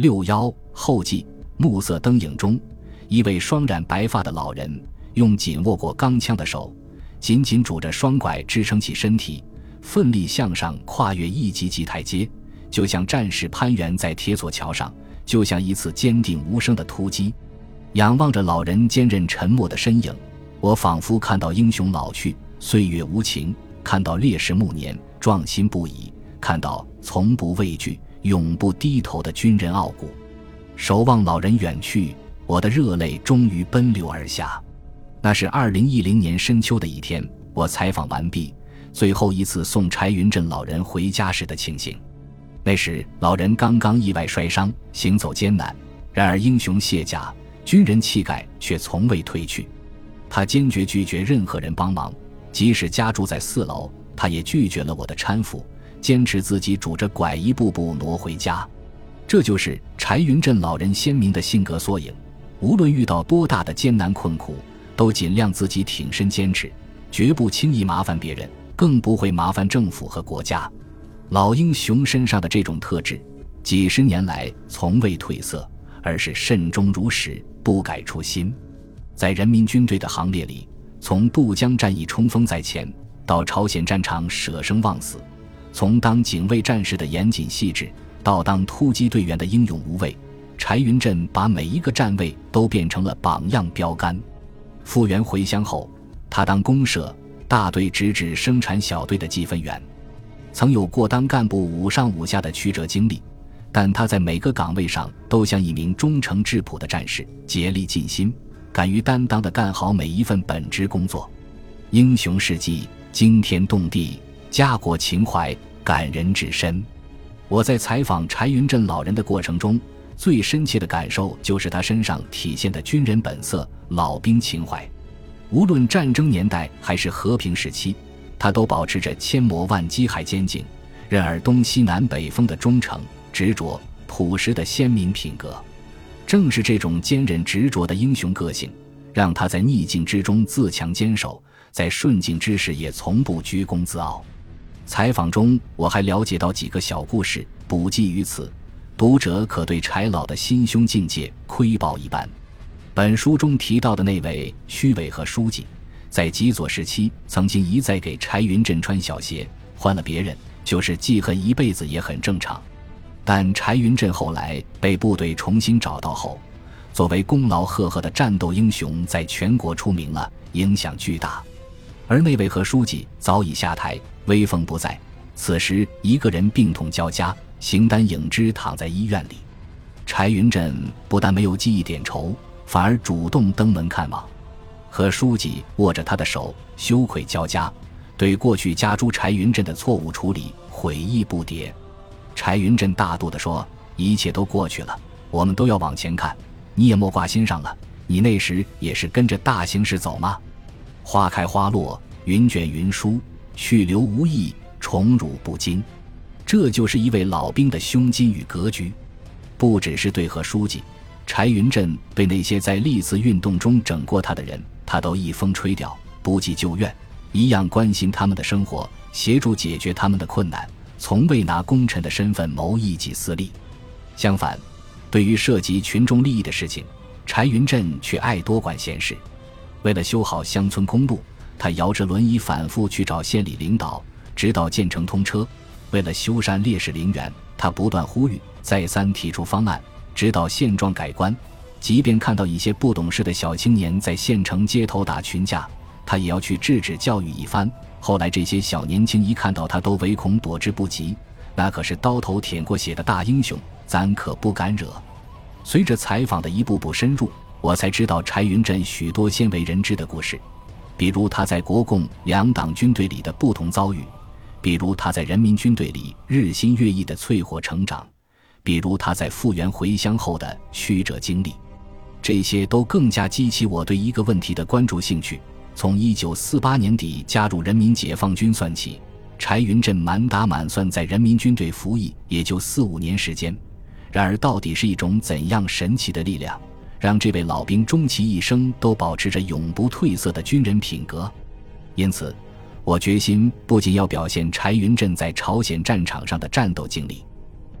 六幺后记，暮色灯影中，一位双染白发的老人，用紧握过钢枪的手，紧紧拄着双拐支撑起身体，奋力向上跨越一级级台阶，就像战士攀援在铁索桥上，就像一次坚定无声的突击。仰望着老人坚韧沉默的身影，我仿佛看到英雄老去，岁月无情；看到烈士暮年，壮心不已；看到从不畏惧、永不低头的军人傲骨。守望老人远去，我的热泪终于奔流而下。那是二零一零年深秋的一天，我采访完毕，最后一次送柴云振老人回家时的情形。那时老人刚刚意外摔伤，行走艰难，然而英雄卸甲。军人气概却从未褪去，他坚决拒绝任何人帮忙，即使家住在四楼，他也拒绝了我的搀扶，坚持自己拄着拐一步步挪回家。这就是柴云振老人鲜明的性格缩影。无论遇到多大的艰难困苦，都尽量自己挺身坚持，绝不轻易麻烦别人，更不会麻烦政府和国家。老英雄身上的这种特质，几十年来从未褪色。而是慎终如始，不改初心。在人民军队的行列里，从渡江战役冲锋在前，到朝鲜战场舍生忘死；从当警卫战士的严谨细致，到当突击队员的英勇无畏，柴云振把每一个站位都变成了榜样标杆。复员回乡后，他当公社大队直指生产小队的计分员，曾有过当干部五上五下的曲折经历。但他在每个岗位上都像一名忠诚质朴的战士，竭力尽心，敢于担当地干好每一份本职工作。英雄事迹惊天动地，家国情怀感人至深。我在采访柴云振老人的过程中，最深切的感受就是他身上体现的军人本色、老兵情怀。无论战争年代还是和平时期，他都保持着千磨万击还坚劲，任尔东西南北风的忠诚。执着朴实的鲜明品格，正是这种坚韧执着的英雄个性，让他在逆境之中自强坚守，在顺境之时也从不居功自傲。采访中，我还了解到几个小故事，补记于此，读者可对柴老的心胸境界窥豹一斑。本书中提到的那位虚伪和书记，在极左时期曾经一再给柴云振穿小鞋，换了别人就是记恨一辈子也很正常。但柴云振后来被部队重新找到后，作为功劳赫赫的战斗英雄，在全国出名了，影响巨大。而那位何书记早已下台，威风不在，此时一个人病痛交加，形单影只躺在医院里。柴云振不但没有记一点仇，反而主动登门看望。何书记握着他的手，羞愧交加，对过去加诸柴云振的错误处理悔意不迭。柴云振大度地说：“一切都过去了，我们都要往前看，你也莫挂心上了。你那时也是跟着大形势走吗？花开花落，云卷云舒，去留无意，宠辱不惊。这就是一位老兵的胸襟与格局。不只是对何书记，柴云振对那些在历次运动中整过他的人，他都一风吹掉，不计旧怨，一样关心他们的生活，协助解决他们的困难。”从未拿功臣的身份谋一己私利，相反，对于涉及群众利益的事情，柴云振却爱多管闲事。为了修好乡村公路，他摇着轮椅反复去找县里领导，直到建成通车；为了修缮烈士陵园，他不断呼吁，再三提出方案，直到现状改观。即便看到一些不懂事的小青年在县城街头打群架，他也要去制止教育一番。后来，这些小年轻一看到他，都唯恐躲之不及。那可是刀头舔过血的大英雄，咱可不敢惹。随着采访的一步步深入，我才知道柴云振许多鲜为人知的故事，比如他在国共两党军队里的不同遭遇，比如他在人民军队里日新月异的淬火成长，比如他在复员回乡后的曲折经历。这些都更加激起我对一个问题的关注兴趣。从一九四八年底加入人民解放军算起，柴云振满打满算在人民军队服役也就四五年时间。然而，到底是一种怎样神奇的力量，让这位老兵终其一生都保持着永不褪色的军人品格？因此，我决心不仅要表现柴云振在朝鲜战场上的战斗经历，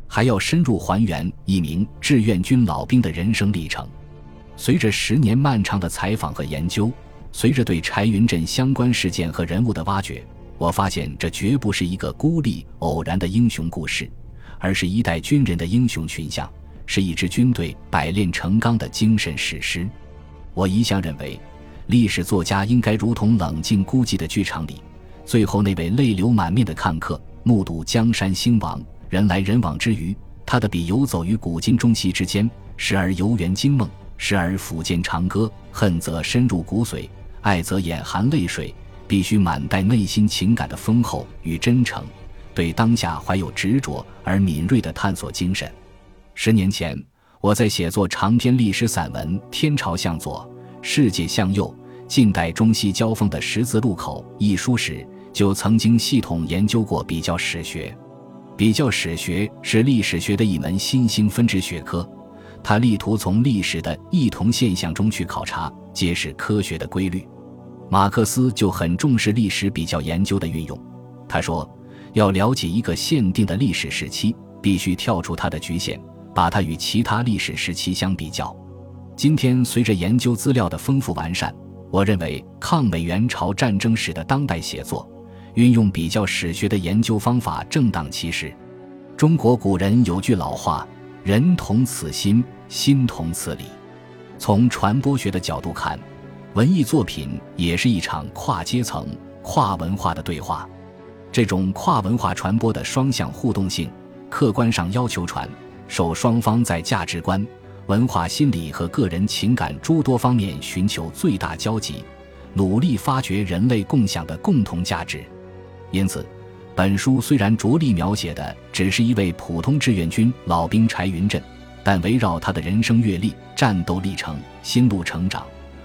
还要深入还原一名志愿军老兵的人生历程。随着十年漫长的采访和研究，随着对柴云振相关事件和人物的挖掘，我发现这绝不是一个孤立偶然的英雄故事，而是一代军人的英雄群像，是一支军队百炼成钢的精神史诗。我一向认为，历史作家应该如同冷静孤寂的剧场里最后那位泪流满面的看客，目睹江山兴亡、人来人往之余，他的笔游走于古今中西之间，时而游园惊梦。时而抚剑长歌，恨则深入骨髓，爱则眼含泪水，必须满带内心情感的丰厚与真诚，对当下怀有执着而敏锐的探索精神。十年前，我在写作长篇历史散文《天朝向左，世界向右：近代中西交锋的十字路口》一书时，就曾经系统研究过比较史学。比较史学是历史学的一门新兴分支学科。它力图从历史的异同现象中去考察、揭示科学的规律。马克思就很重视历史比较研究的运用。他说：“要了解一个限定的历史时期，必须跳出它的局限，把它与其他历史时期相比较。”今天，随着研究资料的丰富完善，我认为抗美援朝战争史的当代写作，运用比较史学的研究方法正当其时。中国古人有句老话。人同此心，心同此理。从传播学的角度看，文艺作品也是一场跨阶层、跨文化的对话。这种跨文化传播的双向互动性，客观上要求传受双方在价值观、文化心理和个人情感诸多方面寻求最大交集，努力发掘人类共享的共同价值。因此。本书虽然着力描写的只是一位普通志愿军老兵柴云振，但围绕他的人生阅历、战斗历程、心路成长，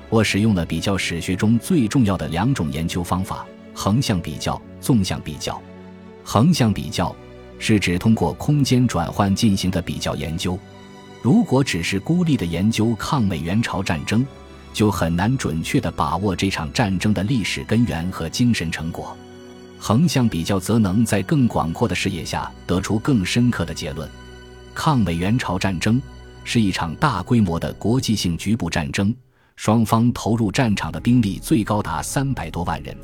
我使用了比较史学中最重要的两种研究方法：横向比较、纵向比较。横向比较是指通过空间转换进行的比较研究。如果只是孤立的研究抗美援朝战争，就很难准确地把握这场战争的历史根源和精神成果。横向比较则能在更广阔的视野下得出更深刻的结论。抗美援朝战争是一场大规模的国际性局部战争，双方投入战场的兵力最高达三百多万人。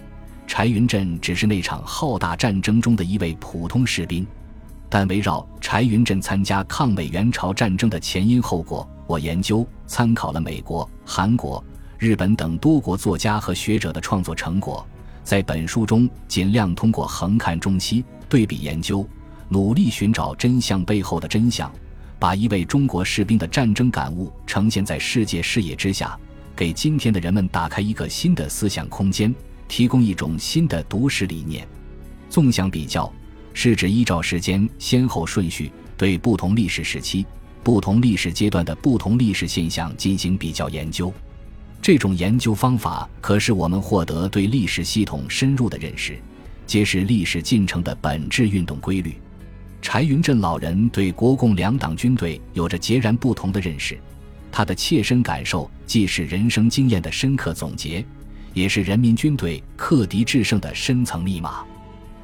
柴云振只是那场浩大战争中的一位普通士兵，但围绕柴云振参加抗美援朝战争的前因后果，我研究参考了美国、韩国、日本等多国作家和学者的创作成果。在本书中，尽量通过横看中西、对比研究，努力寻找真相背后的真相，把一位中国士兵的战争感悟呈现在世界视野之下，给今天的人们打开一个新的思想空间，提供一种新的读史理念。纵向比较是指依照时间先后顺序，对不同历史时期、不同历史阶段的不同历史现象进行比较研究。这种研究方法可使我们获得对历史系统深入的认识，揭示历史进程的本质运动规律。柴云振老人对国共两党军队有着截然不同的认识，他的切身感受既是人生经验的深刻总结，也是人民军队克敌制胜的深层密码。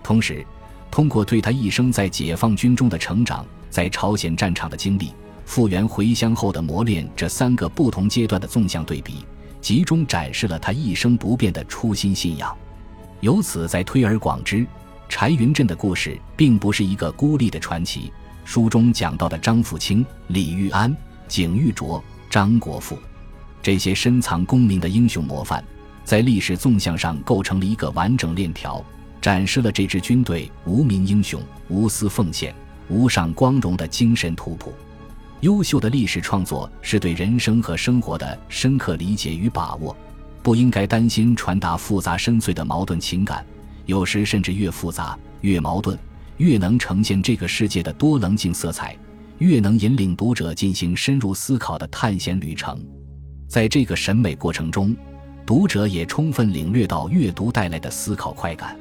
同时，通过对他一生在解放军中的成长、在朝鲜战场的经历、复员回乡后的磨练这三个不同阶段的纵向对比。集中展示了他一生不变的初心信仰，由此再推而广之，柴云振的故事并不是一个孤立的传奇。书中讲到的张富清、李玉安、景玉卓、张国富，这些深藏功名的英雄模范，在历史纵向上构成了一个完整链条，展示了这支军队无名英雄、无私奉献、无上光荣的精神图谱。优秀的历史创作是对人生和生活的深刻理解与把握，不应该担心传达复杂深邃的矛盾情感，有时甚至越复杂越矛盾，越能呈现这个世界的多棱镜色彩，越能引领读者进行深入思考的探险旅程。在这个审美过程中，读者也充分领略到阅读带来的思考快感。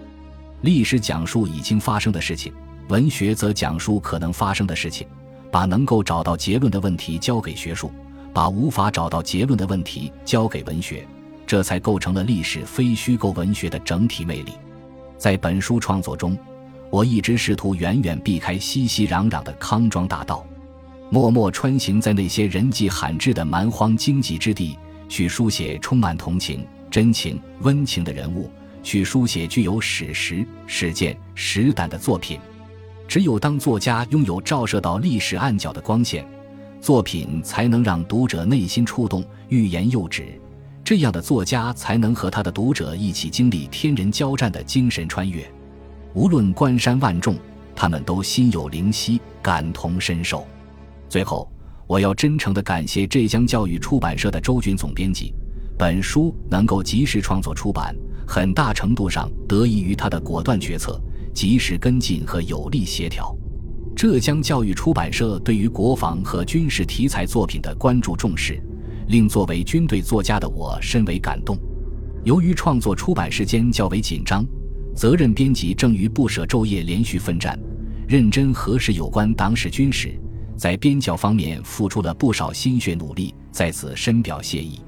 历史讲述已经发生的事情，文学则讲述可能发生的事情。把能够找到结论的问题交给学术，把无法找到结论的问题交给文学，这才构成了历史非虚构文学的整体魅力。在本书创作中，我一直试图远远避开熙熙攘攘的康庄大道，默默穿行在那些人迹罕至的蛮荒荆棘之地，去书写充满同情、真情、温情的人物，去书写具有史实、事件、实胆的作品。只有当作家拥有照射到历史暗角的光线，作品才能让读者内心触动，欲言又止。这样的作家才能和他的读者一起经历天人交战的精神穿越。无论关山万众，他们都心有灵犀，感同身受。最后，我要真诚地感谢浙江教育出版社的周军总编辑。本书能够及时创作出版，很大程度上得益于他的果断决策。及时跟进和有力协调，浙江教育出版社对于国防和军事题材作品的关注重视，令作为军队作家的我深为感动。由于创作出版时间较为紧张，责任编辑正于不舍昼夜连续奋战，认真核实有关党史军史，在编校方面付出了不少心血努力，在此深表谢意。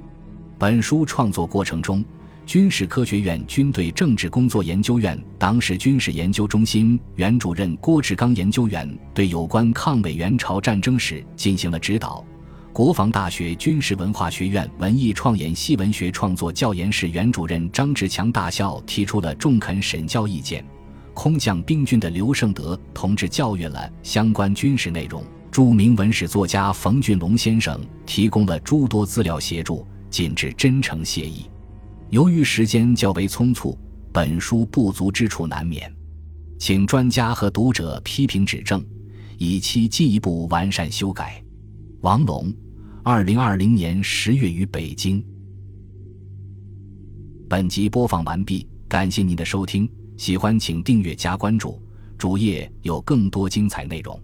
本书创作过程中。军事科学院军队政治工作研究院党史军事研究中心原主任郭志刚研究员对有关抗美援朝战争史进行了指导。国防大学军事文化学院文艺创演系文学创作教研室原主任张志强大校提出了中肯审教意见。空降兵军的刘胜德同志教育了相关军事内容。著名文史作家冯俊龙先生提供了诸多资料协助，尽致真诚谢意。由于时间较为匆促，本书不足之处难免，请专家和读者批评指正，以期进一步完善修改。王龙，二零二零年十月于北京。本集播放完毕，感谢您的收听，喜欢请订阅加关注，主页有更多精彩内容。